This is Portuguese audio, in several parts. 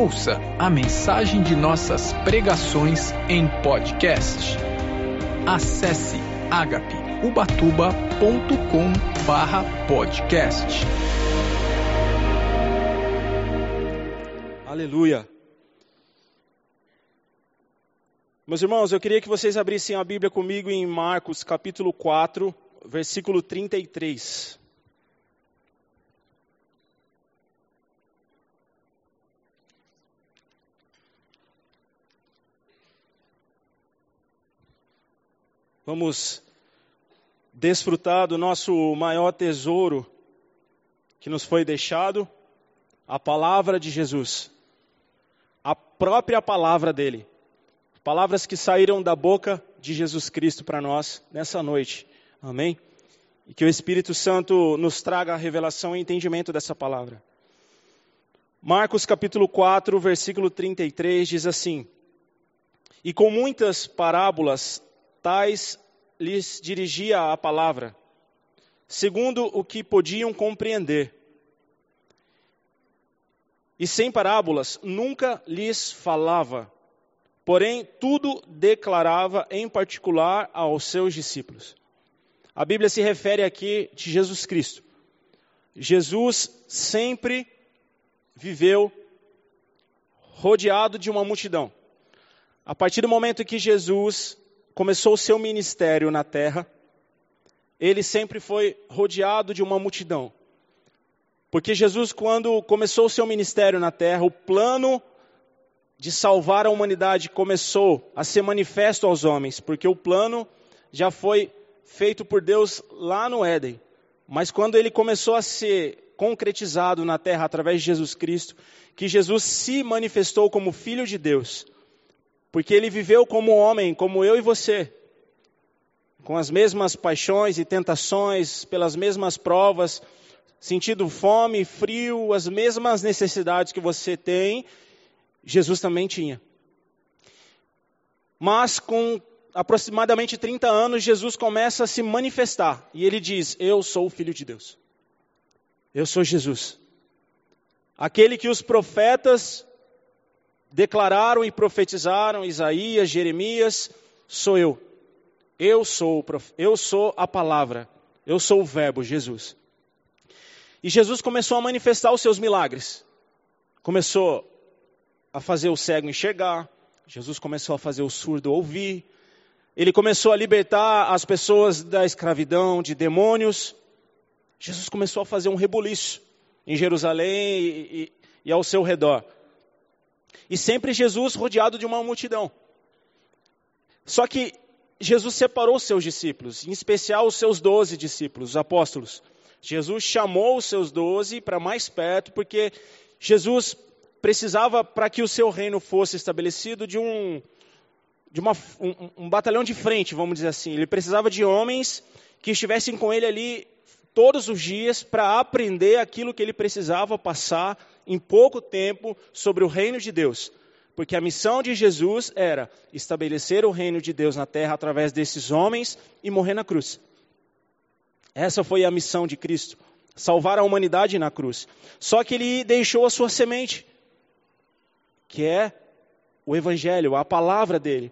Ouça a mensagem de nossas pregações em podcast. Acesse agapeubatuba.com barra podcast. Aleluia. Meus irmãos, eu queria que vocês abrissem a Bíblia comigo em Marcos capítulo 4, versículo 33. Vamos desfrutar do nosso maior tesouro que nos foi deixado, a palavra de Jesus. A própria palavra dele. Palavras que saíram da boca de Jesus Cristo para nós nessa noite. Amém? E que o Espírito Santo nos traga a revelação e entendimento dessa palavra. Marcos capítulo 4, versículo 33 diz assim: E com muitas parábolas tais lhes dirigia a palavra, segundo o que podiam compreender. E sem parábolas nunca lhes falava, porém tudo declarava em particular aos seus discípulos. A Bíblia se refere aqui de Jesus Cristo. Jesus sempre viveu rodeado de uma multidão. A partir do momento que Jesus começou o seu ministério na terra, ele sempre foi rodeado de uma multidão. Porque Jesus, quando começou o seu ministério na terra, o plano de salvar a humanidade começou a ser manifesto aos homens, porque o plano já foi feito por Deus lá no Éden. Mas quando ele começou a ser concretizado na terra através de Jesus Cristo, que Jesus se manifestou como Filho de Deus, porque ele viveu como homem, como eu e você, com as mesmas paixões e tentações, pelas mesmas provas, sentindo fome, frio, as mesmas necessidades que você tem, Jesus também tinha. Mas com aproximadamente 30 anos, Jesus começa a se manifestar e ele diz: Eu sou o Filho de Deus. Eu sou Jesus. Aquele que os profetas declararam e profetizaram Isaías, Jeremias, sou eu. Eu sou, eu sou a palavra, eu sou o verbo, Jesus. E Jesus começou a manifestar os seus milagres. Começou a fazer o cego enxergar, Jesus começou a fazer o surdo ouvir, ele começou a libertar as pessoas da escravidão, de demônios. Jesus começou a fazer um rebuliço em Jerusalém e, e, e ao seu redor. E sempre Jesus rodeado de uma multidão. Só que Jesus separou seus discípulos, em especial os seus doze discípulos, os apóstolos. Jesus chamou os seus doze para mais perto, porque Jesus precisava, para que o seu reino fosse estabelecido, de um, de uma, um, um batalhão de frente, vamos dizer assim. Ele precisava de homens que estivessem com ele ali todos os dias para aprender aquilo que ele precisava passar em pouco tempo sobre o reino de Deus. Porque a missão de Jesus era estabelecer o reino de Deus na terra através desses homens e morrer na cruz. Essa foi a missão de Cristo, salvar a humanidade na cruz. Só que ele deixou a sua semente, que é o evangelho, a palavra dele.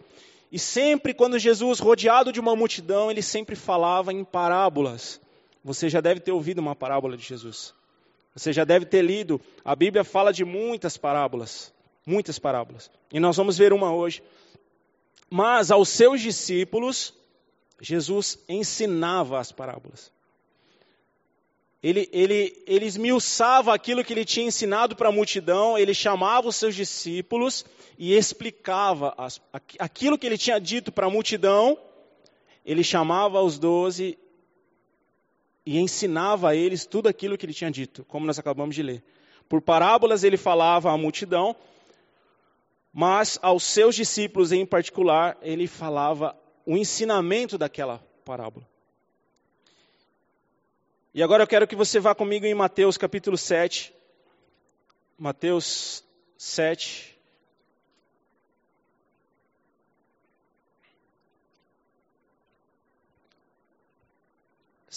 E sempre quando Jesus, rodeado de uma multidão, ele sempre falava em parábolas. Você já deve ter ouvido uma parábola de Jesus. Você já deve ter lido. A Bíblia fala de muitas parábolas. Muitas parábolas. E nós vamos ver uma hoje. Mas aos seus discípulos, Jesus ensinava as parábolas. Ele, ele, ele esmiuçava aquilo que ele tinha ensinado para a multidão, ele chamava os seus discípulos e explicava as, aquilo que ele tinha dito para a multidão, ele chamava os doze e ensinava a eles tudo aquilo que ele tinha dito, como nós acabamos de ler. Por parábolas ele falava à multidão, mas aos seus discípulos em particular ele falava o ensinamento daquela parábola. E agora eu quero que você vá comigo em Mateus capítulo 7. Mateus 7.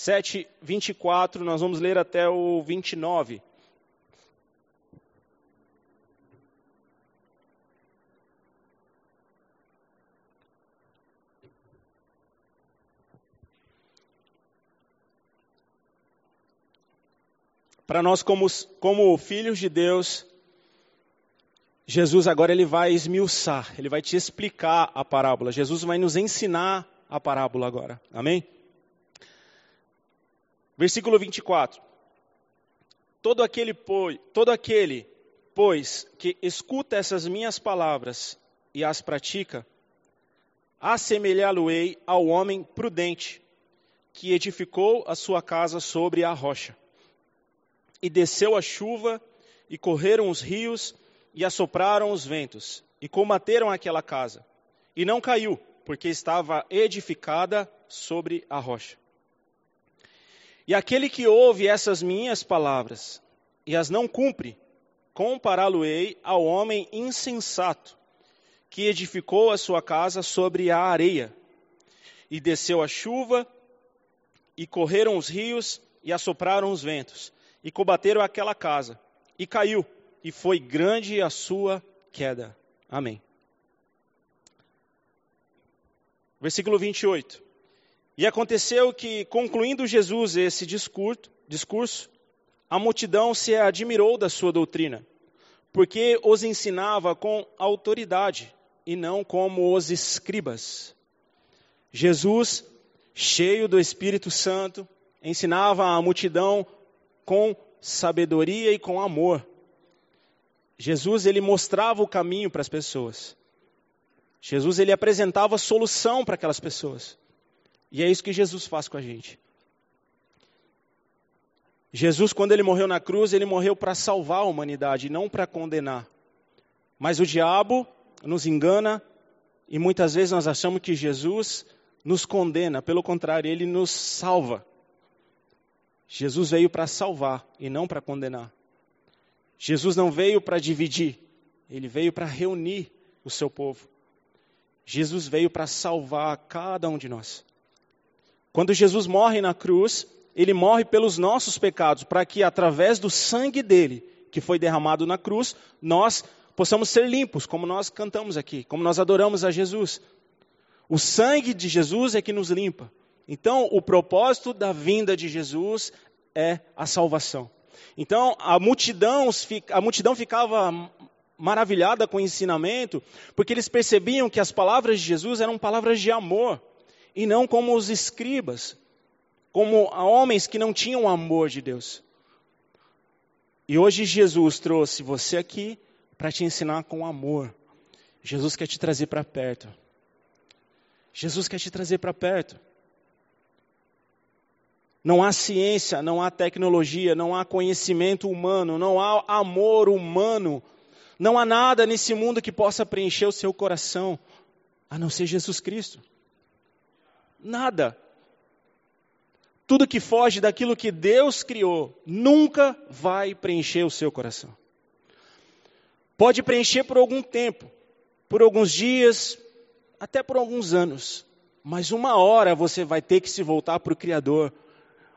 7, 24, nós vamos ler até o 29. Para nós, como, como filhos de Deus, Jesus agora ele vai esmiuçar, ele vai te explicar a parábola. Jesus vai nos ensinar a parábola agora. Amém? Versículo 24. Todo aquele, todo aquele, pois, que escuta essas minhas palavras e as pratica, assemelhá-lo-ei ao homem prudente, que edificou a sua casa sobre a rocha. E desceu a chuva, e correram os rios, e assopraram os ventos, e combateram aquela casa. E não caiu, porque estava edificada sobre a rocha. E aquele que ouve essas minhas palavras e as não cumpre, compará-lo-ei ao homem insensato, que edificou a sua casa sobre a areia. E desceu a chuva, e correram os rios, e assopraram os ventos, e combateram aquela casa, e caiu, e foi grande a sua queda. Amém. Versículo 28. E aconteceu que, concluindo Jesus esse discurso, a multidão se admirou da sua doutrina, porque os ensinava com autoridade e não como os escribas. Jesus, cheio do Espírito Santo, ensinava a multidão com sabedoria e com amor. Jesus ele mostrava o caminho para as pessoas. Jesus ele apresentava solução para aquelas pessoas. E é isso que Jesus faz com a gente. Jesus, quando ele morreu na cruz, ele morreu para salvar a humanidade, não para condenar. Mas o diabo nos engana e muitas vezes nós achamos que Jesus nos condena, pelo contrário, ele nos salva. Jesus veio para salvar e não para condenar. Jesus não veio para dividir, ele veio para reunir o seu povo. Jesus veio para salvar cada um de nós. Quando Jesus morre na cruz, ele morre pelos nossos pecados, para que através do sangue dele, que foi derramado na cruz, nós possamos ser limpos, como nós cantamos aqui, como nós adoramos a Jesus. O sangue de Jesus é que nos limpa. Então, o propósito da vinda de Jesus é a salvação. Então, a multidão, a multidão ficava maravilhada com o ensinamento, porque eles percebiam que as palavras de Jesus eram palavras de amor, e não como os escribas, como homens que não tinham o amor de Deus. E hoje Jesus trouxe você aqui para te ensinar com amor. Jesus quer te trazer para perto. Jesus quer te trazer para perto. Não há ciência, não há tecnologia, não há conhecimento humano, não há amor humano não há nada nesse mundo que possa preencher o seu coração, a não ser Jesus Cristo. Nada. Tudo que foge daquilo que Deus criou nunca vai preencher o seu coração. Pode preencher por algum tempo, por alguns dias, até por alguns anos, mas uma hora você vai ter que se voltar para o Criador.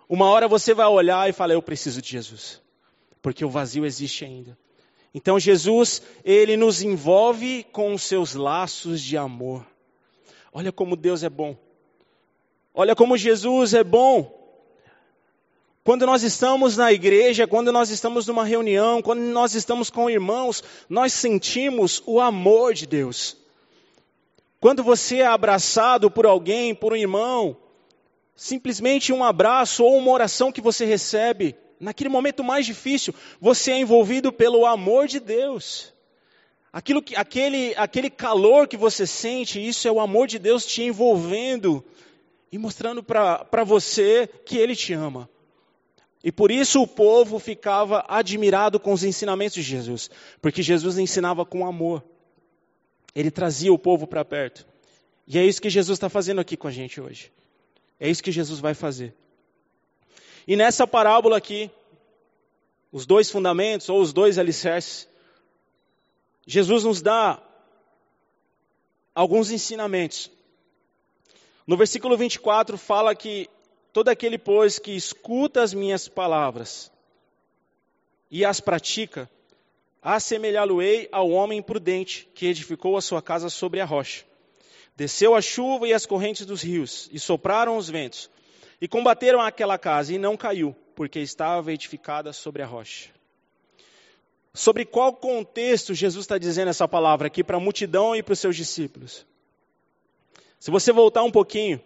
Uma hora você vai olhar e falar: Eu preciso de Jesus, porque o vazio existe ainda. Então Jesus, ele nos envolve com os seus laços de amor. Olha como Deus é bom. Olha como Jesus é bom. Quando nós estamos na igreja, quando nós estamos numa reunião, quando nós estamos com irmãos, nós sentimos o amor de Deus. Quando você é abraçado por alguém, por um irmão, simplesmente um abraço ou uma oração que você recebe, naquele momento mais difícil, você é envolvido pelo amor de Deus. Aquilo que, aquele, aquele calor que você sente, isso é o amor de Deus te envolvendo e mostrando para você que Ele te ama. E por isso o povo ficava admirado com os ensinamentos de Jesus, porque Jesus ensinava com amor. Ele trazia o povo para perto. E é isso que Jesus está fazendo aqui com a gente hoje. É isso que Jesus vai fazer. E nessa parábola aqui, os dois fundamentos ou os dois alicerces, Jesus nos dá alguns ensinamentos. No versículo 24 fala que todo aquele, pois, que escuta as minhas palavras e as pratica, assemelhá-lo-ei ao homem prudente que edificou a sua casa sobre a rocha. Desceu a chuva e as correntes dos rios, e sopraram os ventos, e combateram aquela casa, e não caiu, porque estava edificada sobre a rocha. Sobre qual contexto Jesus está dizendo essa palavra aqui para a multidão e para os seus discípulos? Se você voltar um pouquinho,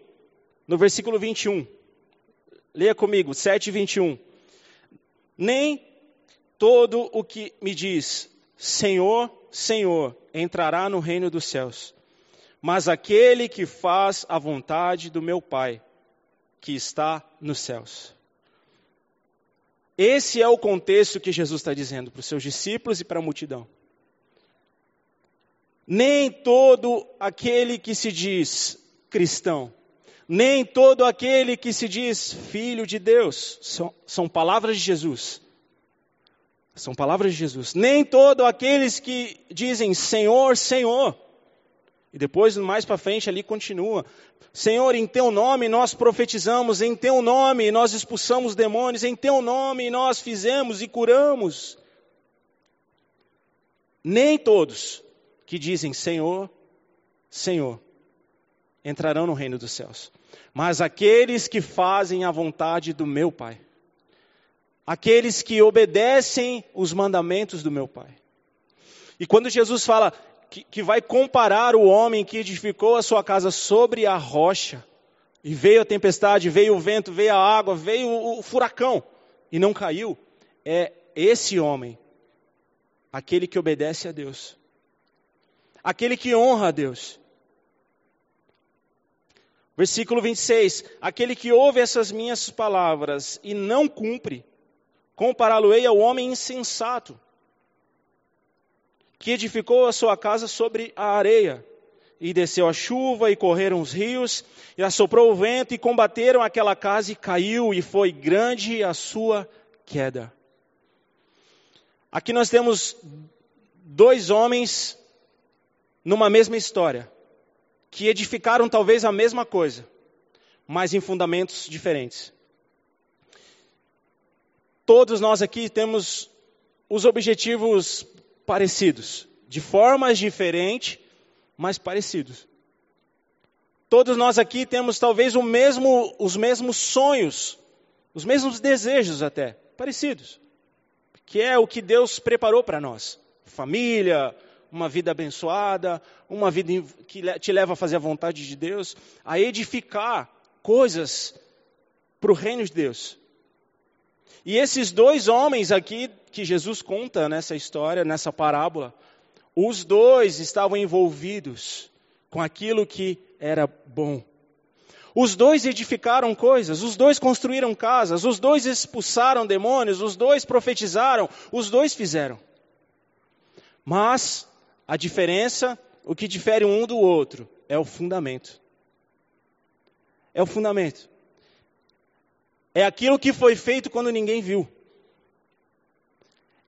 no versículo 21, leia comigo, 7 e 21. Nem todo o que me diz, Senhor, Senhor, entrará no reino dos céus, mas aquele que faz a vontade do meu Pai, que está nos céus. Esse é o contexto que Jesus está dizendo para os seus discípulos e para a multidão. Nem todo aquele que se diz cristão, nem todo aquele que se diz filho de Deus, são, são palavras de Jesus. São palavras de Jesus. Nem todo aqueles que dizem Senhor, Senhor. E depois, mais para frente, ali continua: Senhor, em teu nome nós profetizamos, em teu nome nós expulsamos demônios, em teu nome nós fizemos e curamos. Nem todos que dizem Senhor, Senhor, entrarão no reino dos céus, mas aqueles que fazem a vontade do meu Pai, aqueles que obedecem os mandamentos do meu Pai. E quando Jesus fala, que, que vai comparar o homem que edificou a sua casa sobre a rocha, e veio a tempestade, veio o vento, veio a água, veio o, o furacão, e não caiu, é esse homem, aquele que obedece a Deus, aquele que honra a Deus. Versículo 26: Aquele que ouve essas minhas palavras e não cumpre, compará-lo-ei ao homem insensato que edificou a sua casa sobre a areia. E desceu a chuva, e correram os rios, e assoprou o vento, e combateram aquela casa, e caiu, e foi grande a sua queda. Aqui nós temos dois homens numa mesma história, que edificaram talvez a mesma coisa, mas em fundamentos diferentes. Todos nós aqui temos os objetivos parecidos, de formas diferentes, mas parecidos. Todos nós aqui temos talvez mesmo, os mesmos sonhos, os mesmos desejos até, parecidos, que é o que Deus preparou para nós: família, uma vida abençoada, uma vida que te leva a fazer a vontade de Deus, a edificar coisas para o reino de Deus. E esses dois homens aqui que Jesus conta nessa história, nessa parábola, os dois estavam envolvidos com aquilo que era bom. Os dois edificaram coisas, os dois construíram casas, os dois expulsaram demônios, os dois profetizaram, os dois fizeram. Mas a diferença, o que difere um do outro, é o fundamento. É o fundamento. É aquilo que foi feito quando ninguém viu.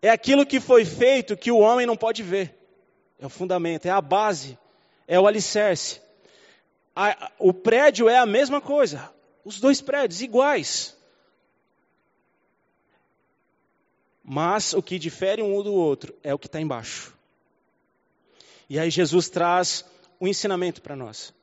É aquilo que foi feito que o homem não pode ver. É o fundamento, é a base, é o alicerce. A, o prédio é a mesma coisa. Os dois prédios iguais. Mas o que difere um do outro é o que está embaixo. E aí Jesus traz um ensinamento para nós.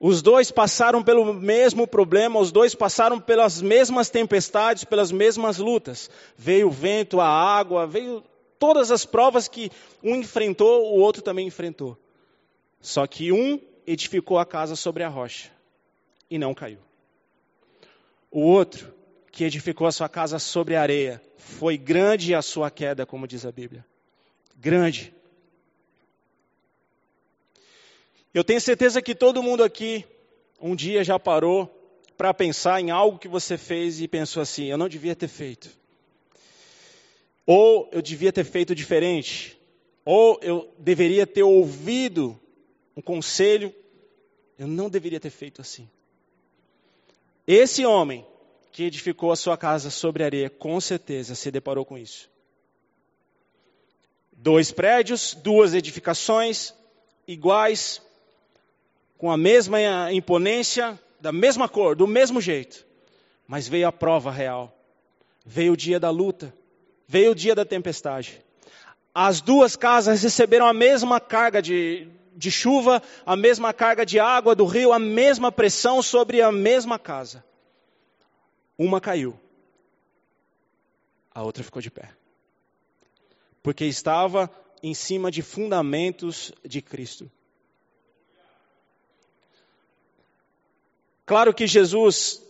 Os dois passaram pelo mesmo problema, os dois passaram pelas mesmas tempestades, pelas mesmas lutas. Veio o vento, a água, veio todas as provas que um enfrentou, o outro também enfrentou. Só que um edificou a casa sobre a rocha e não caiu. O outro, que edificou a sua casa sobre a areia, foi grande a sua queda, como diz a Bíblia. Grande. Eu tenho certeza que todo mundo aqui um dia já parou para pensar em algo que você fez e pensou assim: eu não devia ter feito. Ou eu devia ter feito diferente. Ou eu deveria ter ouvido um conselho. Eu não deveria ter feito assim. Esse homem que edificou a sua casa sobre areia, com certeza se deparou com isso. Dois prédios, duas edificações iguais, com a mesma imponência, da mesma cor, do mesmo jeito. Mas veio a prova real. Veio o dia da luta. Veio o dia da tempestade. As duas casas receberam a mesma carga de, de chuva, a mesma carga de água do rio, a mesma pressão sobre a mesma casa. Uma caiu, a outra ficou de pé. Porque estava em cima de fundamentos de Cristo. Claro que Jesus,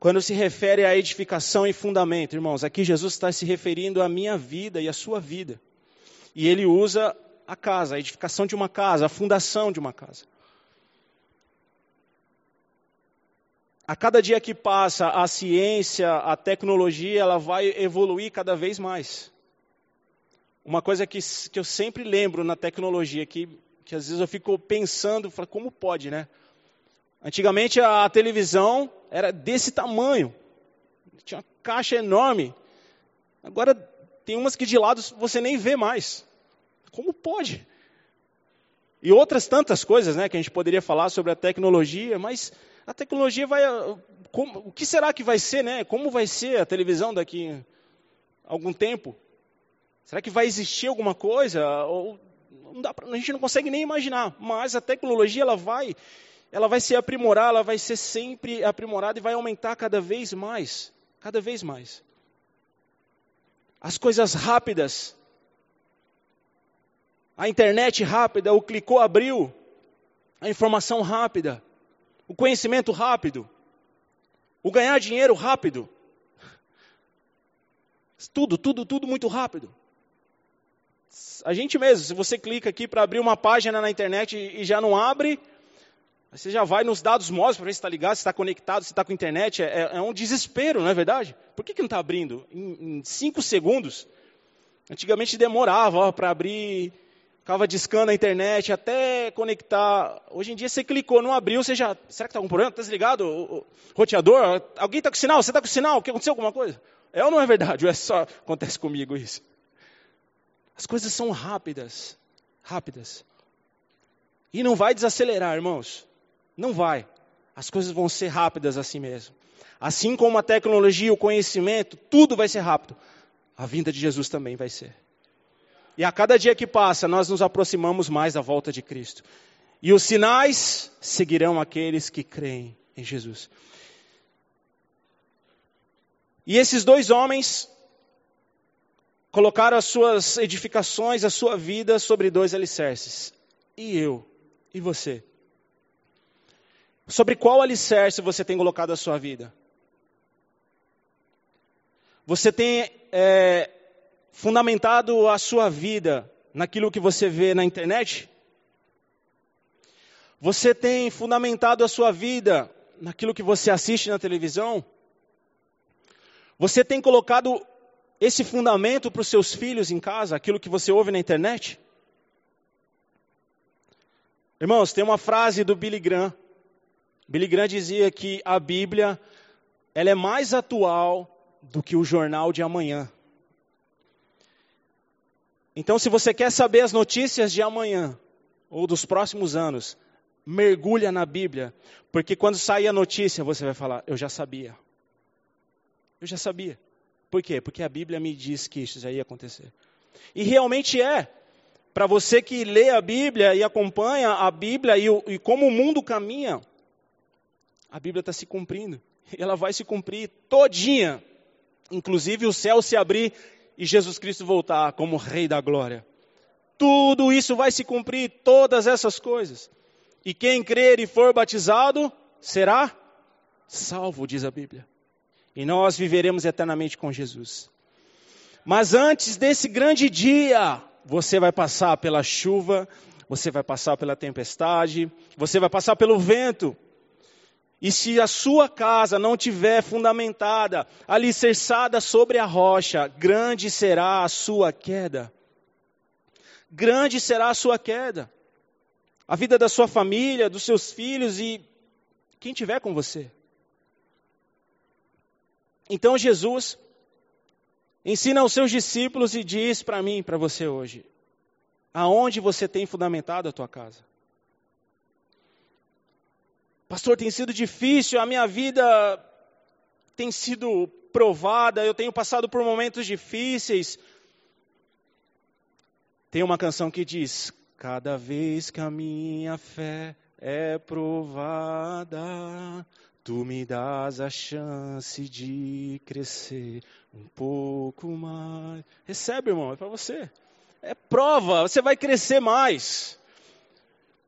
quando se refere à edificação e fundamento, irmãos, aqui Jesus está se referindo à minha vida e à sua vida. E ele usa a casa, a edificação de uma casa, a fundação de uma casa. A cada dia que passa, a ciência, a tecnologia, ela vai evoluir cada vez mais. Uma coisa que, que eu sempre lembro na tecnologia, que, que às vezes eu fico pensando, como pode, né? Antigamente a, televisão era desse tamanho, tinha uma caixa enorme. Agora tem umas que de lado você nem vê mais. Como pode? E outras tantas coisas, né, que a gente poderia falar sobre a tecnologia, mas a tecnologia vai, como, o que será que vai ser, né? Como vai ser a televisão daqui a algum tempo? Será que vai existir alguma coisa? Ou, pra, a gente não consegue nem imaginar. Mas a tecnologia ela vai, ela vai se aprimorar, ela vai ser sempre aprimorada e vai aumentar cada vez mais, cada vez mais. As coisas rápidas, a internet rápida, o clicou, abriu, a informação rápida, o conhecimento rápido, o ganhar dinheiro rápido. Tudo, tudo, tudo muito rápido. A gente mesmo, se você clica aqui para abrir uma página na internet e já não abre, você já vai nos dados móveis para ver se está ligado, se está conectado, se está com internet. É, é, um desespero, não é verdade? Por que, que não está abrindo? Em, em, cinco segundos. Antigamente demorava para abrir, ficava discando a internet até conectar. Hoje em dia você clicou, não abriu, você já. Será que está algum problema? Está desligado? O, o roteador? Alguém está com sinal? Você está com sinal? O que aconteceu? Alguma coisa? É ou não é verdade? Ou é só acontece comigo isso? As coisas são rápidas, rápidas. E não vai desacelerar, irmãos. Não vai. As coisas vão ser rápidas assim mesmo. Assim como a tecnologia, o conhecimento, tudo vai ser rápido. A vinda de Jesus também vai ser. E a cada dia que passa, nós nos aproximamos mais da volta de Cristo. E os sinais seguirão aqueles que creem em Jesus. E esses dois homens colocaram as suas edificações, a sua vida sobre dois alicerces. E eu? E você? Sobre qual alicerce você tem colocado a sua vida? Você tem é, fundamentado a sua vida naquilo que você vê na internet? Você tem fundamentado a sua vida naquilo que você assiste na televisão? Você tem colocado esse fundamento para os seus filhos em casa, aquilo que você ouve na internet? Irmãos, tem uma frase do Billy Graham. Billy Graham dizia que a Bíblia ela é mais atual do que o jornal de amanhã. Então, se você quer saber as notícias de amanhã ou dos próximos anos, mergulha na Bíblia, porque quando sair a notícia, você vai falar: Eu já sabia. Eu já sabia. Por quê? Porque a Bíblia me diz que isso já ia acontecer. E realmente é. Para você que lê a Bíblia e acompanha a Bíblia e, o, e como o mundo caminha, a Bíblia está se cumprindo. Ela vai se cumprir todinha. Inclusive o céu se abrir e Jesus Cristo voltar como Rei da Glória. Tudo isso vai se cumprir, todas essas coisas. E quem crer e for batizado será salvo, diz a Bíblia e nós viveremos eternamente com Jesus. Mas antes desse grande dia, você vai passar pela chuva, você vai passar pela tempestade, você vai passar pelo vento. E se a sua casa não tiver fundamentada, alicerçada sobre a rocha, grande será a sua queda. Grande será a sua queda. A vida da sua família, dos seus filhos e quem tiver com você. Então Jesus ensina aos seus discípulos e diz para mim, para você hoje: aonde você tem fundamentado a tua casa? Pastor, tem sido difícil, a minha vida tem sido provada, eu tenho passado por momentos difíceis. Tem uma canção que diz: Cada vez que a minha fé é provada, Tu me dás a chance de crescer um pouco mais. Recebe, irmão, é para você. É prova, você vai crescer mais.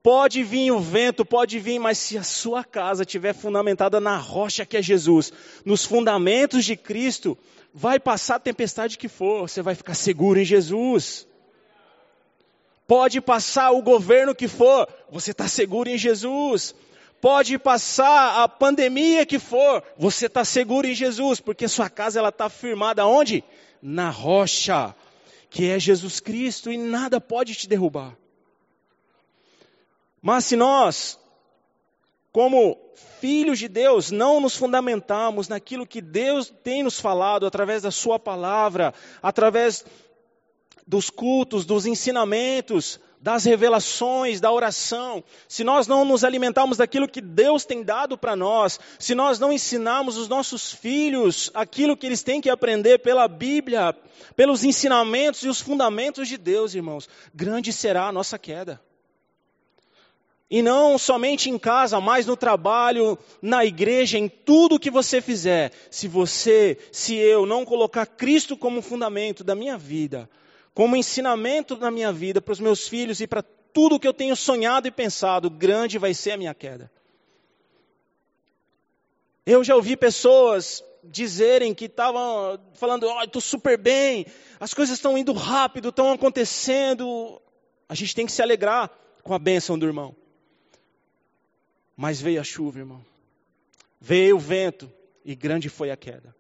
Pode vir o vento, pode vir, mas se a sua casa estiver fundamentada na rocha que é Jesus, nos fundamentos de Cristo, vai passar a tempestade que for, você vai ficar seguro em Jesus. Pode passar o governo que for, você está seguro em Jesus. Pode passar a pandemia que for, você está seguro em Jesus, porque sua casa ela está firmada onde? Na rocha, que é Jesus Cristo, e nada pode te derrubar. Mas se nós, como filhos de Deus, não nos fundamentamos naquilo que Deus tem nos falado através da Sua palavra, através dos cultos, dos ensinamentos, das revelações, da oração, se nós não nos alimentarmos daquilo que Deus tem dado para nós, se nós não ensinarmos os nossos filhos aquilo que eles têm que aprender pela Bíblia, pelos ensinamentos e os fundamentos de Deus, irmãos, grande será a nossa queda. E não somente em casa, mas no trabalho, na igreja, em tudo que você fizer. Se você, se eu não colocar Cristo como fundamento da minha vida, como ensinamento na minha vida para os meus filhos e para tudo que eu tenho sonhado e pensado, grande vai ser a minha queda. Eu já ouvi pessoas dizerem que estavam falando, oh, estou super bem, as coisas estão indo rápido, estão acontecendo. A gente tem que se alegrar com a bênção do irmão. Mas veio a chuva, irmão. Veio o vento e grande foi a queda.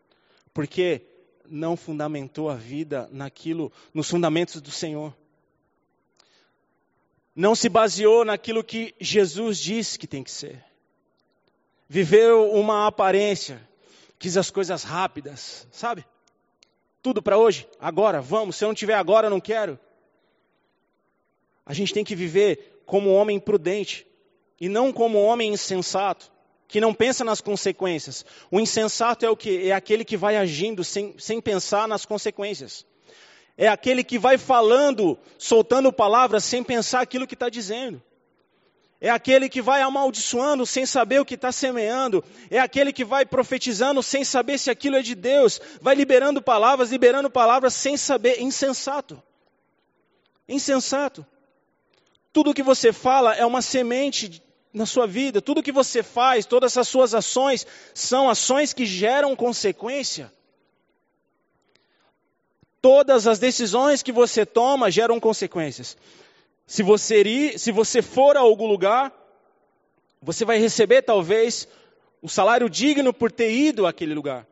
Porque não fundamentou a vida naquilo, nos fundamentos do Senhor. Não se baseou naquilo que Jesus disse que tem que ser. Viveu uma aparência, quis as coisas rápidas, sabe? Tudo para hoje, agora, vamos. Se eu não tiver agora, eu não quero. A gente tem que viver como homem prudente e não como homem insensato que não pensa nas consequências. O insensato é o que? É aquele que vai agindo sem, sem pensar nas consequências. É aquele que vai falando, soltando palavras sem pensar aquilo que está dizendo. É aquele que vai amaldiçoando sem saber o que está semeando. É aquele que vai profetizando sem saber se aquilo é de Deus. Vai liberando palavras, liberando palavras sem saber. Insensato. Insensato. Tudo que você fala é uma semente na sua vida, tudo que você faz, todas as suas ações, são ações que geram consequência. Todas as decisões que você toma geram consequências. Se você, ir, se você for a algum lugar, você vai receber talvez um salário digno por ter ido àquele lugar.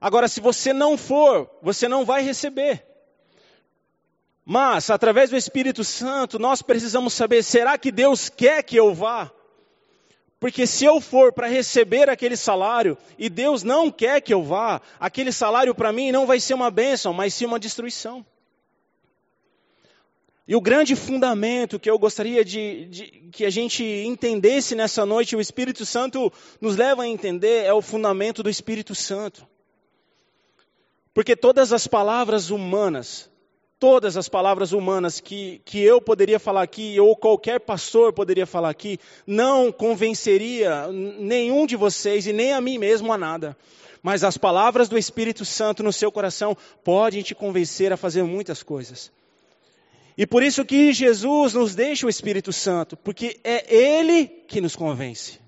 Agora, se você não for, você não vai receber. Mas, através do Espírito Santo, nós precisamos saber: será que Deus quer que eu vá? Porque se eu for para receber aquele salário e Deus não quer que eu vá, aquele salário para mim não vai ser uma bênção, mas sim uma destruição. E o grande fundamento que eu gostaria de, de, que a gente entendesse nessa noite, o Espírito Santo nos leva a entender, é o fundamento do Espírito Santo. Porque todas as palavras humanas, todas as palavras humanas que, que eu poderia falar aqui, ou qualquer pastor poderia falar aqui, não convenceria nenhum de vocês e nem a mim mesmo a nada. Mas as palavras do Espírito Santo no seu coração podem te convencer a fazer muitas coisas. E por isso que Jesus nos deixa o Espírito Santo, porque é Ele que nos convence.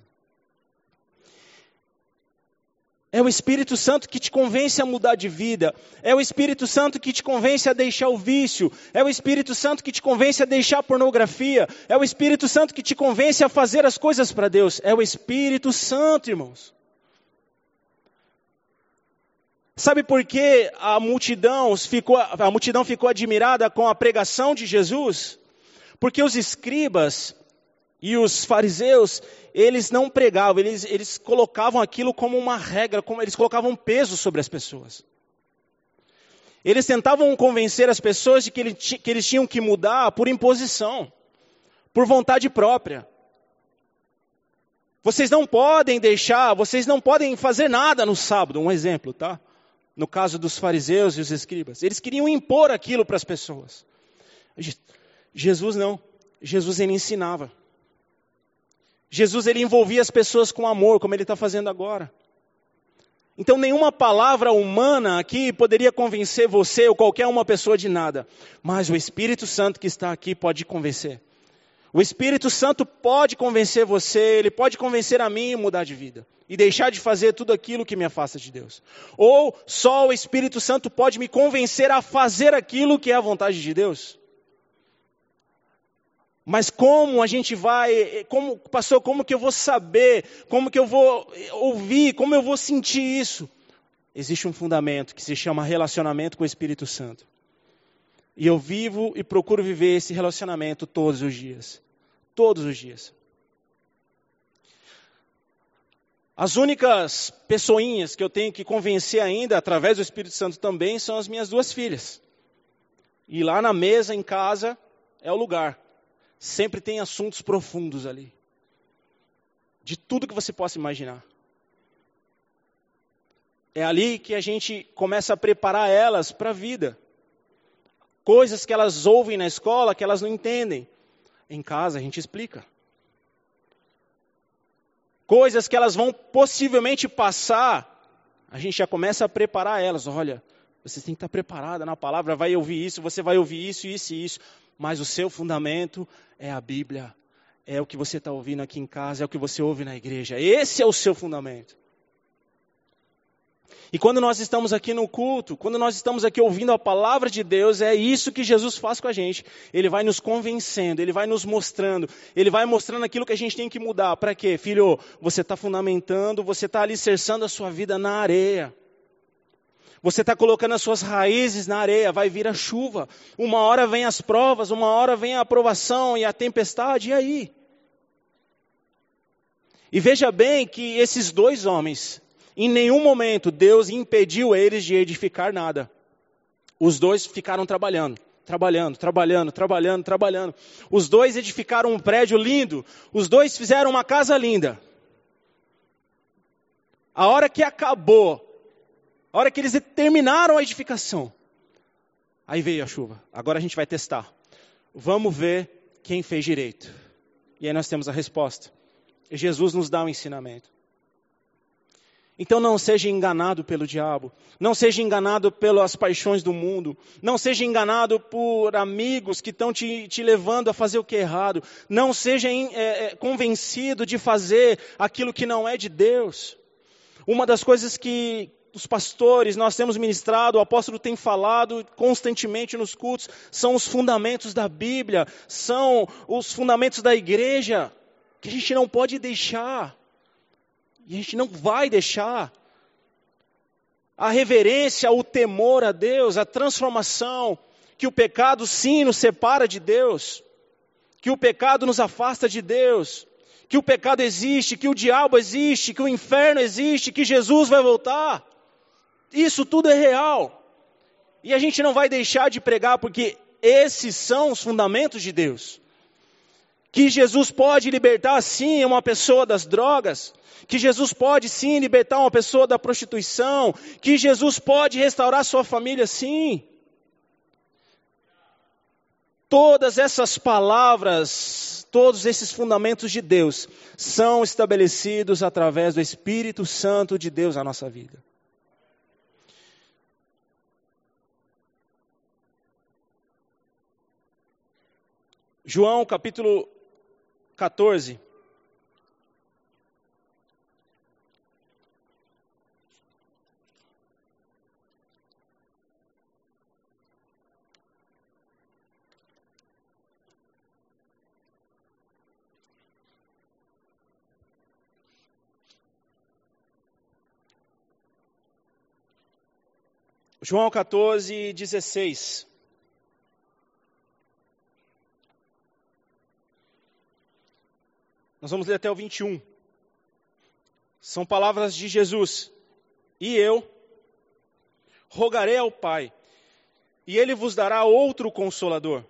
É o Espírito Santo que te convence a mudar de vida. É o Espírito Santo que te convence a deixar o vício. É o Espírito Santo que te convence a deixar a pornografia. É o Espírito Santo que te convence a fazer as coisas para Deus. É o Espírito Santo, irmãos. Sabe por que a multidão ficou, a multidão ficou admirada com a pregação de Jesus? Porque os escribas e os fariseus, eles não pregavam, eles, eles colocavam aquilo como uma regra, como eles colocavam peso sobre as pessoas. Eles tentavam convencer as pessoas de que, ele, que eles tinham que mudar por imposição, por vontade própria. Vocês não podem deixar, vocês não podem fazer nada no sábado, um exemplo, tá? No caso dos fariseus e os escribas. Eles queriam impor aquilo para as pessoas. Jesus não. Jesus ele ensinava. Jesus ele envolvia as pessoas com amor, como ele está fazendo agora. Então, nenhuma palavra humana aqui poderia convencer você ou qualquer uma pessoa de nada, mas o Espírito Santo que está aqui pode convencer. O Espírito Santo pode convencer você, ele pode convencer a mim e mudar de vida. E deixar de fazer tudo aquilo que me afasta de Deus. Ou só o Espírito Santo pode me convencer a fazer aquilo que é a vontade de Deus. Mas como a gente vai, como, pastor, como que eu vou saber, como que eu vou ouvir, como eu vou sentir isso? Existe um fundamento que se chama relacionamento com o Espírito Santo. E eu vivo e procuro viver esse relacionamento todos os dias. Todos os dias. As únicas pessoinhas que eu tenho que convencer ainda, através do Espírito Santo também, são as minhas duas filhas. E lá na mesa, em casa, é o lugar. Sempre tem assuntos profundos ali. De tudo que você possa imaginar. É ali que a gente começa a preparar elas para a vida coisas que elas ouvem na escola que elas não entendem. Em casa a gente explica. Coisas que elas vão possivelmente passar, a gente já começa a preparar elas. Olha, você tem que estar preparada na palavra, vai ouvir isso, você vai ouvir isso, isso e isso. Mas o seu fundamento é a Bíblia, é o que você está ouvindo aqui em casa, é o que você ouve na igreja. Esse é o seu fundamento. E quando nós estamos aqui no culto, quando nós estamos aqui ouvindo a palavra de Deus, é isso que Jesus faz com a gente. Ele vai nos convencendo, ele vai nos mostrando, ele vai mostrando aquilo que a gente tem que mudar. Para quê? Filho, você está fundamentando, você está alicerçando a sua vida na areia. Você está colocando as suas raízes na areia, vai vir a chuva. Uma hora vem as provas, uma hora vem a aprovação e a tempestade, e aí? E veja bem que esses dois homens, em nenhum momento Deus impediu eles de edificar nada. Os dois ficaram trabalhando, trabalhando, trabalhando, trabalhando, trabalhando. Os dois edificaram um prédio lindo. Os dois fizeram uma casa linda. A hora que acabou, a hora que eles terminaram a edificação, aí veio a chuva. Agora a gente vai testar. Vamos ver quem fez direito. E aí nós temos a resposta. Jesus nos dá um ensinamento. Então não seja enganado pelo diabo, não seja enganado pelas paixões do mundo, não seja enganado por amigos que estão te, te levando a fazer o que é errado, não seja é, convencido de fazer aquilo que não é de Deus. Uma das coisas que os pastores, nós temos ministrado, o apóstolo tem falado constantemente nos cultos, são os fundamentos da Bíblia, são os fundamentos da igreja, que a gente não pode deixar. E a gente não vai deixar. A reverência, o temor a Deus, a transformação, que o pecado sim nos separa de Deus, que o pecado nos afasta de Deus, que o pecado existe, que o diabo existe, que o inferno existe, que Jesus vai voltar. Isso tudo é real. E a gente não vai deixar de pregar porque esses são os fundamentos de Deus. Que Jesus pode libertar sim uma pessoa das drogas, que Jesus pode sim libertar uma pessoa da prostituição, que Jesus pode restaurar sua família sim. Todas essas palavras, todos esses fundamentos de Deus são estabelecidos através do Espírito Santo de Deus na nossa vida. João capítulo 14. João 14, 16. Nós vamos ler até o 21. São palavras de Jesus. E eu rogarei ao Pai, e ele vos dará outro consolador,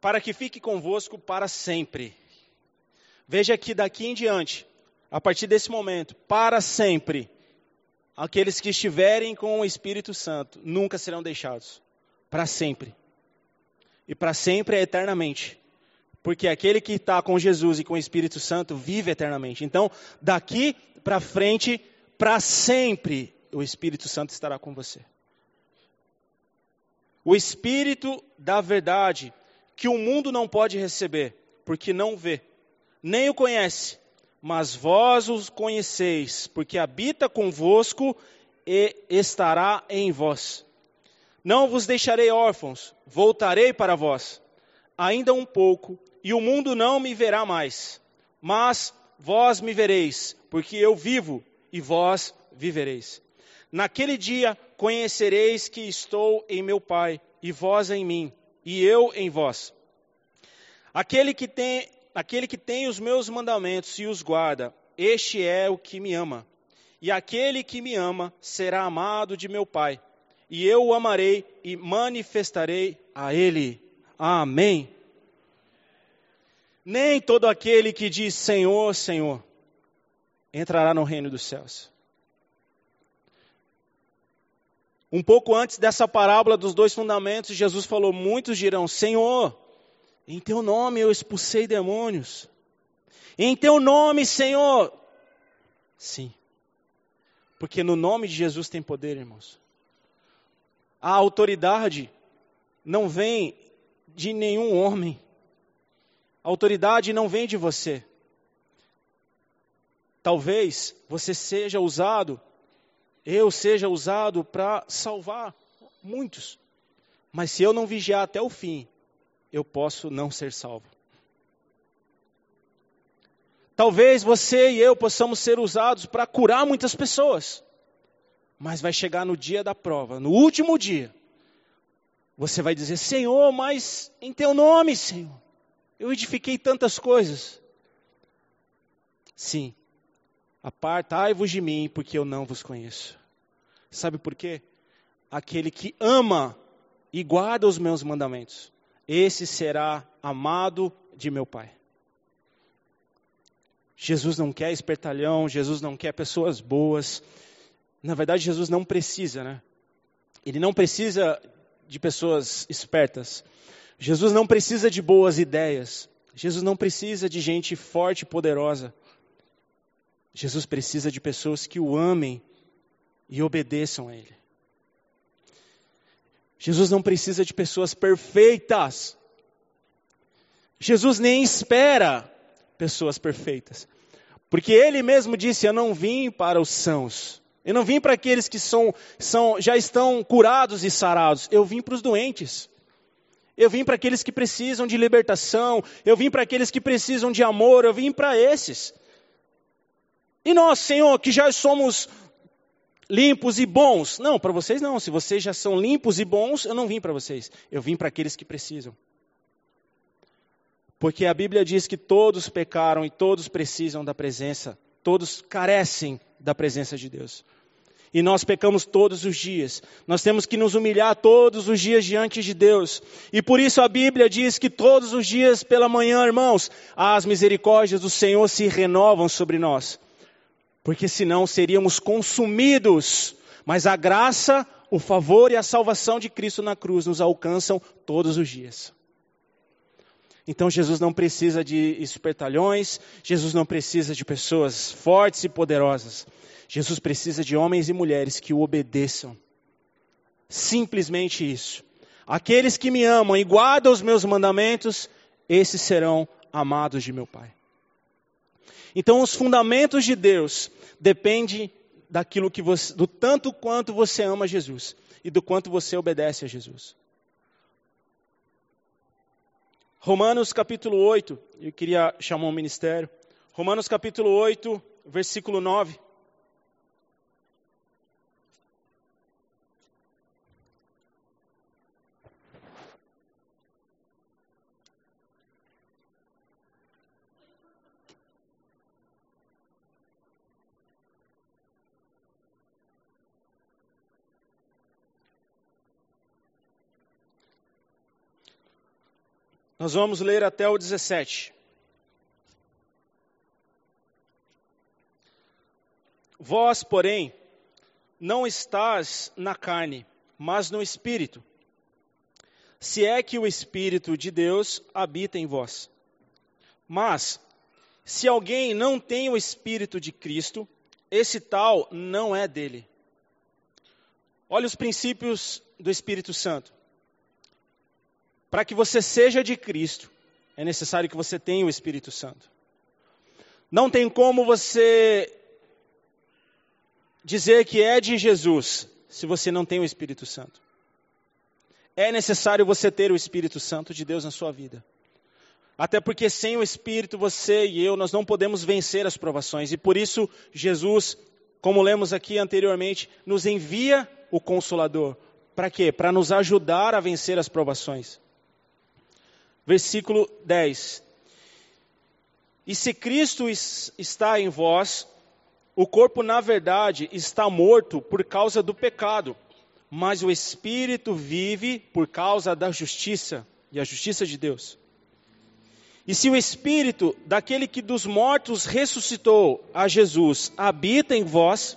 para que fique convosco para sempre. Veja que daqui em diante, a partir desse momento, para sempre, aqueles que estiverem com o Espírito Santo nunca serão deixados. Para sempre. E para sempre é eternamente Porque aquele que está com Jesus e com o Espírito Santo vive eternamente. Então, daqui para frente, para sempre, o Espírito Santo estará com você. O Espírito da verdade, que o mundo não pode receber, porque não vê, nem o conhece, mas vós os conheceis, porque habita convosco e estará em vós. Não vos deixarei órfãos, voltarei para vós. Ainda um pouco, e o mundo não me verá mais. Mas vós me vereis, porque eu vivo, e vós vivereis. Naquele dia conhecereis que estou em meu Pai, e vós em mim, e eu em vós. Aquele que tem, aquele que tem os meus mandamentos e os guarda, este é o que me ama. E aquele que me ama será amado de meu Pai, e eu o amarei e manifestarei a ele. Amém. Nem todo aquele que diz Senhor, Senhor, entrará no reino dos céus Um pouco antes dessa parábola dos dois fundamentos, Jesus falou: Muitos dirão, Senhor, em teu nome eu expulsei demônios. Em teu nome, Senhor. Sim. Porque no nome de Jesus tem poder, irmãos. A autoridade não vem de nenhum homem. A autoridade não vem de você. Talvez você seja usado eu seja usado para salvar muitos. Mas se eu não vigiar até o fim, eu posso não ser salvo. Talvez você e eu possamos ser usados para curar muitas pessoas. Mas vai chegar no dia da prova, no último dia. Você vai dizer: Senhor, mas em teu nome, Senhor, eu edifiquei tantas coisas. Sim, apartai-vos de mim, porque eu não vos conheço. Sabe por quê? Aquele que ama e guarda os meus mandamentos, esse será amado de meu Pai. Jesus não quer espertalhão, Jesus não quer pessoas boas. Na verdade, Jesus não precisa, né? Ele não precisa de pessoas espertas. Jesus não precisa de boas ideias. Jesus não precisa de gente forte e poderosa. Jesus precisa de pessoas que o amem e obedeçam a Ele. Jesus não precisa de pessoas perfeitas. Jesus nem espera pessoas perfeitas. Porque Ele mesmo disse: Eu não vim para os sãos. Eu não vim para aqueles que são, são, já estão curados e sarados. Eu vim para os doentes. Eu vim para aqueles que precisam de libertação. Eu vim para aqueles que precisam de amor. Eu vim para esses. E nós, Senhor, que já somos limpos e bons. Não, para vocês não. Se vocês já são limpos e bons, eu não vim para vocês. Eu vim para aqueles que precisam. Porque a Bíblia diz que todos pecaram e todos precisam da presença, todos carecem da presença de Deus. E nós pecamos todos os dias. Nós temos que nos humilhar todos os dias diante de Deus. E por isso a Bíblia diz que todos os dias pela manhã, irmãos, as misericórdias do Senhor se renovam sobre nós porque senão seríamos consumidos. Mas a graça, o favor e a salvação de Cristo na cruz nos alcançam todos os dias. Então Jesus não precisa de espertalhões, Jesus não precisa de pessoas fortes e poderosas. Jesus precisa de homens e mulheres que o obedeçam. Simplesmente isso. Aqueles que me amam e guardam os meus mandamentos, esses serão amados de meu Pai. Então, os fundamentos de Deus dependem daquilo que você, do tanto quanto você ama Jesus e do quanto você obedece a Jesus. Romanos capítulo 8, eu queria chamar o ministério. Romanos capítulo 8, versículo 9. Nós vamos ler até o 17. Vós, porém, não estás na carne, mas no espírito. Se é que o espírito de Deus habita em vós. Mas, se alguém não tem o Espírito de Cristo, esse tal não é dele. Olha os princípios do Espírito Santo. Para que você seja de Cristo, é necessário que você tenha o Espírito Santo. Não tem como você dizer que é de Jesus se você não tem o Espírito Santo. É necessário você ter o Espírito Santo de Deus na sua vida. Até porque sem o Espírito, você e eu, nós não podemos vencer as provações. E por isso, Jesus, como lemos aqui anteriormente, nos envia o Consolador. Para quê? Para nos ajudar a vencer as provações. Versículo 10. E se Cristo está em vós, o corpo, na verdade, está morto por causa do pecado, mas o espírito vive por causa da justiça e a justiça de Deus. E se o espírito daquele que dos mortos ressuscitou a Jesus habita em vós,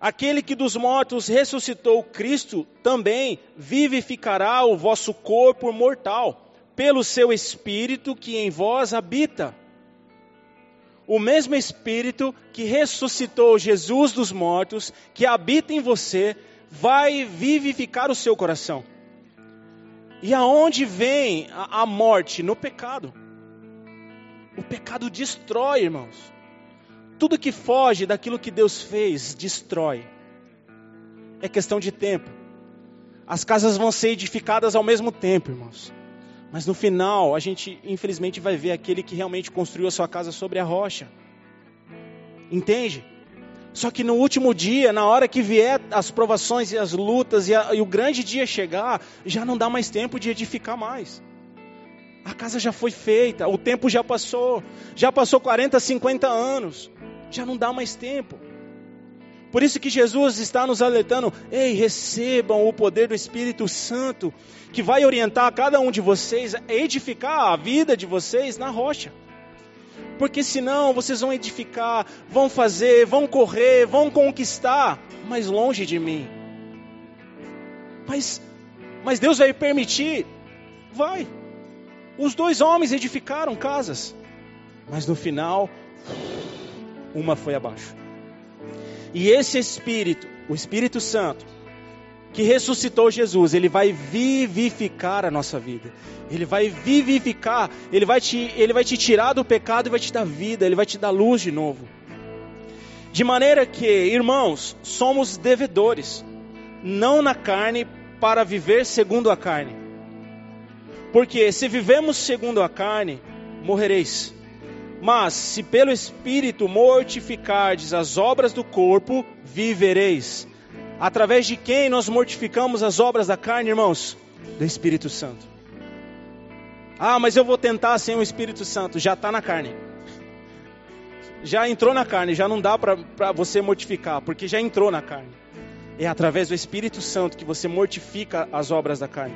aquele que dos mortos ressuscitou Cristo também vivificará o vosso corpo mortal pelo seu espírito que em vós habita o mesmo Espírito que ressuscitou Jesus dos mortos, que habita em você, vai vivificar o seu coração. E aonde vem a, morte? No pecado. O pecado destrói, irmãos. Tudo que foge daquilo que Deus fez, destrói. É questão de tempo. As casas vão ser edificadas ao mesmo tempo, irmãos. Mas no final, a gente infelizmente vai ver aquele que realmente construiu a sua casa sobre a rocha. Entende? Só que no último dia, na hora que vier as provações e as lutas e, a, e o grande dia chegar, já não dá mais tempo de edificar mais. A casa já foi feita, o tempo já passou, já passou 40, 50 anos, já não dá mais tempo. Por isso que Jesus está nos alertando: ei, recebam o poder do Espírito Santo, que vai orientar cada um de vocês a edificar a vida de vocês na rocha. Porque senão vocês vão edificar, vão fazer, vão correr, vão conquistar, mas longe de mim. Mas, mas Deus vai permitir? Vai. Os dois homens edificaram casas, mas no final, uma foi abaixo. E esse Espírito, o Espírito Santo, que ressuscitou Jesus, ele vai vivificar a nossa vida. Ele vai vivificar, ele vai te, ele vai te tirar do pecado e vai te dar vida, ele vai te dar luz de novo. De maneira que, irmãos, somos devedores, não na carne para viver segundo a carne. Porque se vivemos segundo a carne, morrereis. Mas se pelo Espírito mortificardes as obras do corpo, vivereis. Através de quem nós mortificamos as obras da carne, irmãos? Do Espírito Santo. Ah, mas eu vou tentar sem o Espírito Santo. Já está na carne. Já entrou na carne, já não dá para você mortificar, porque já entrou na carne. É através do Espírito Santo que você mortifica as obras da carne.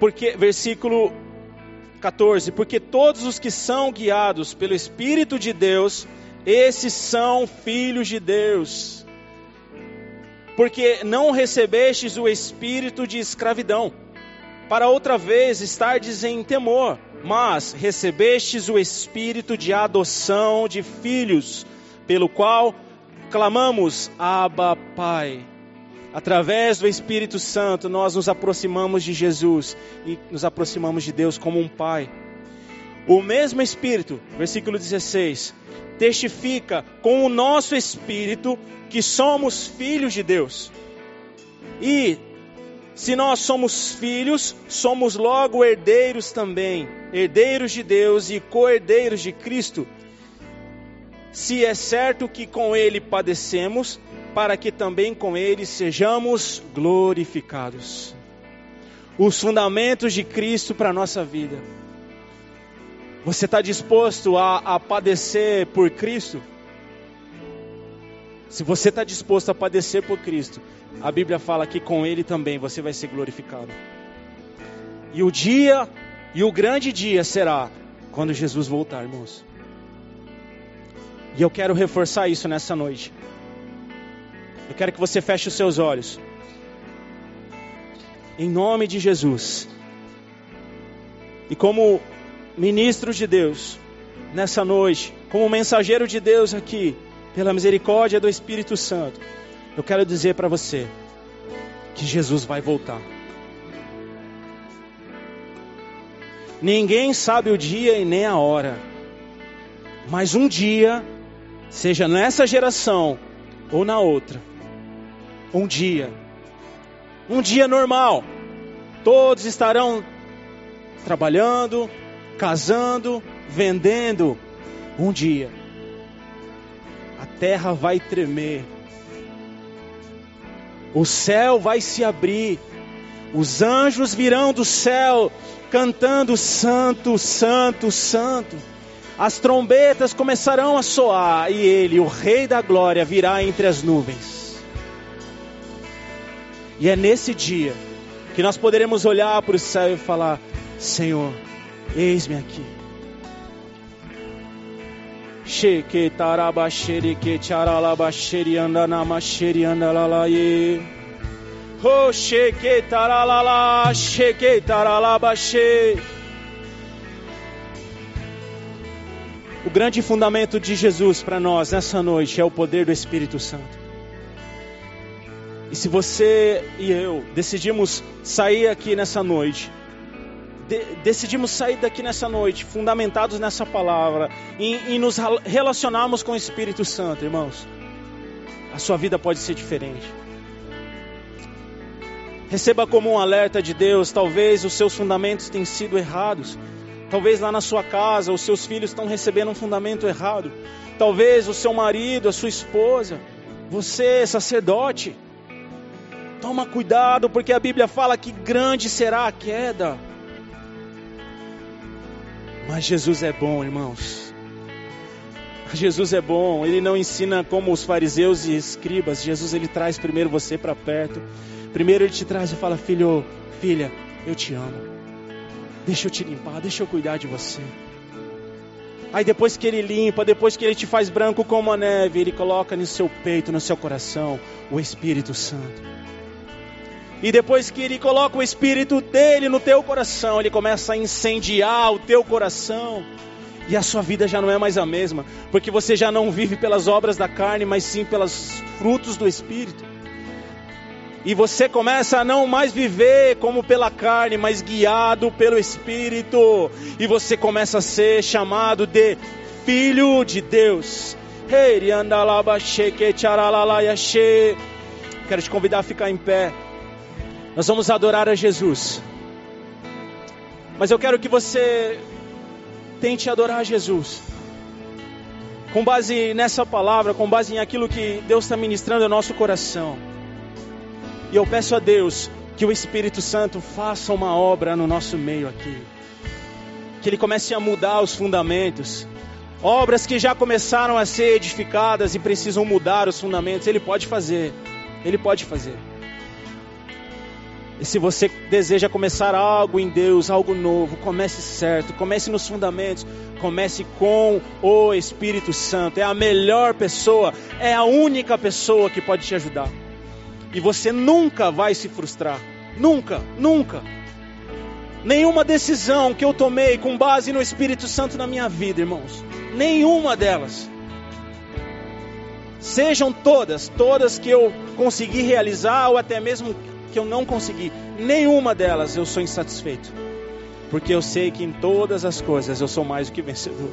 Porque, versículo 14: Porque todos os que são guiados pelo Espírito de Deus, esses são filhos de Deus. Porque não recebestes o espírito de escravidão, para outra vez estardes em temor, mas recebestes o espírito de adoção de filhos, pelo qual clamamos: Abba, Pai. Através do Espírito Santo, nós nos aproximamos de Jesus e nos aproximamos de Deus como um Pai. O mesmo Espírito, versículo 16, testifica com o nosso espírito que somos filhos de Deus. E se nós somos filhos, somos logo herdeiros também, herdeiros de Deus e co-herdeiros de Cristo. Se é certo que com ele padecemos, para que também com ele sejamos glorificados. Os fundamentos de Cristo para a nossa vida. Você está disposto a, a padecer por Cristo? Se você está disposto a padecer por Cristo, a Bíblia fala que com Ele também você vai ser glorificado. E o dia, e o grande dia será quando Jesus voltar, irmãos. E eu quero reforçar isso nessa noite. Eu quero que você feche os seus olhos. Em nome de Jesus. E como ministro de Deus, nessa noite, como mensageiro de Deus aqui, pela misericórdia do Espírito Santo, eu quero dizer para você que Jesus vai voltar. Ninguém sabe o dia e nem a hora, mas um dia, seja nessa geração ou na outra, um dia, um dia normal, todos estarão trabalhando, casando, vendendo. Um dia, a terra vai tremer, o céu vai se abrir, os anjos virão do céu cantando Santo, Santo, Santo. As trombetas começarão a soar e ele, o Rei da Glória, virá entre as nuvens. E é nesse dia que nós poderemos olhar para o céu e falar: Senhor, eis-me aqui. O grande fundamento de Jesus para nós nessa noite é o poder do Espírito Santo. E se você e eu decidimos sair aqui nessa noite, de, decidimos sair daqui nessa noite, fundamentados nessa palavra, e, e nos relacionarmos com o Espírito Santo, irmãos, a sua vida pode ser diferente. Receba como um alerta de Deus, talvez os seus fundamentos tenham sido errados. Talvez lá na sua casa os seus filhos estão recebendo um fundamento errado. Talvez o seu marido, a sua esposa, você, sacerdote, Toma cuidado, porque a Bíblia fala que grande será a queda. Mas Jesus é bom, irmãos. Jesus é bom, ele não ensina como os fariseus e escribas. Jesus ele traz primeiro você para perto. Primeiro ele te traz e fala: "Filho, filha, eu te amo. Deixa eu te limpar, deixa eu cuidar de você." Aí depois que ele limpa, depois que ele te faz branco como a neve, ele coloca no seu peito, no seu coração, o Espírito Santo. E depois que ele coloca o espírito dele no teu coração, ele começa a incendiar o teu coração. E a sua vida já não é mais a mesma, porque você já não vive pelas obras da carne, mas sim pelos frutos do espírito. E você começa a não mais viver como pela carne, mas guiado pelo espírito. E você começa a ser chamado de filho de Deus. Quero te convidar a ficar em pé. Nós vamos adorar a Jesus. Mas eu quero que você tente adorar a Jesus. Com base nessa palavra, com base em aquilo que Deus está ministrando no nosso coração. E eu peço a Deus que o Espírito Santo faça uma obra no nosso meio aqui. Que Ele comece a mudar os fundamentos. Obras que já começaram a ser edificadas e precisam mudar os fundamentos. Ele pode fazer. Ele pode fazer. E se você deseja começar algo em Deus, algo novo, comece certo, comece nos fundamentos, comece com o Espírito Santo. É a melhor pessoa, é a única pessoa que pode te ajudar. E você nunca vai se frustrar. Nunca, nunca. Nenhuma decisão que eu tomei com base no Espírito Santo na minha vida, irmãos, nenhuma delas. Sejam todas, todas que eu consegui realizar ou até mesmo que eu não consegui, nenhuma delas eu sou insatisfeito. Porque eu sei que em todas as coisas eu sou mais do que vencedor.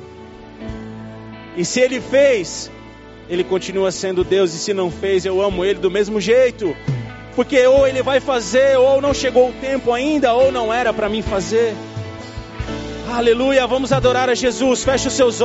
E se ele fez, ele continua sendo Deus, e se não fez, eu amo ele do mesmo jeito. Porque ou ele vai fazer, ou não chegou o tempo ainda, ou não era para mim fazer. Aleluia, vamos adorar a Jesus. Feche os seus olhos.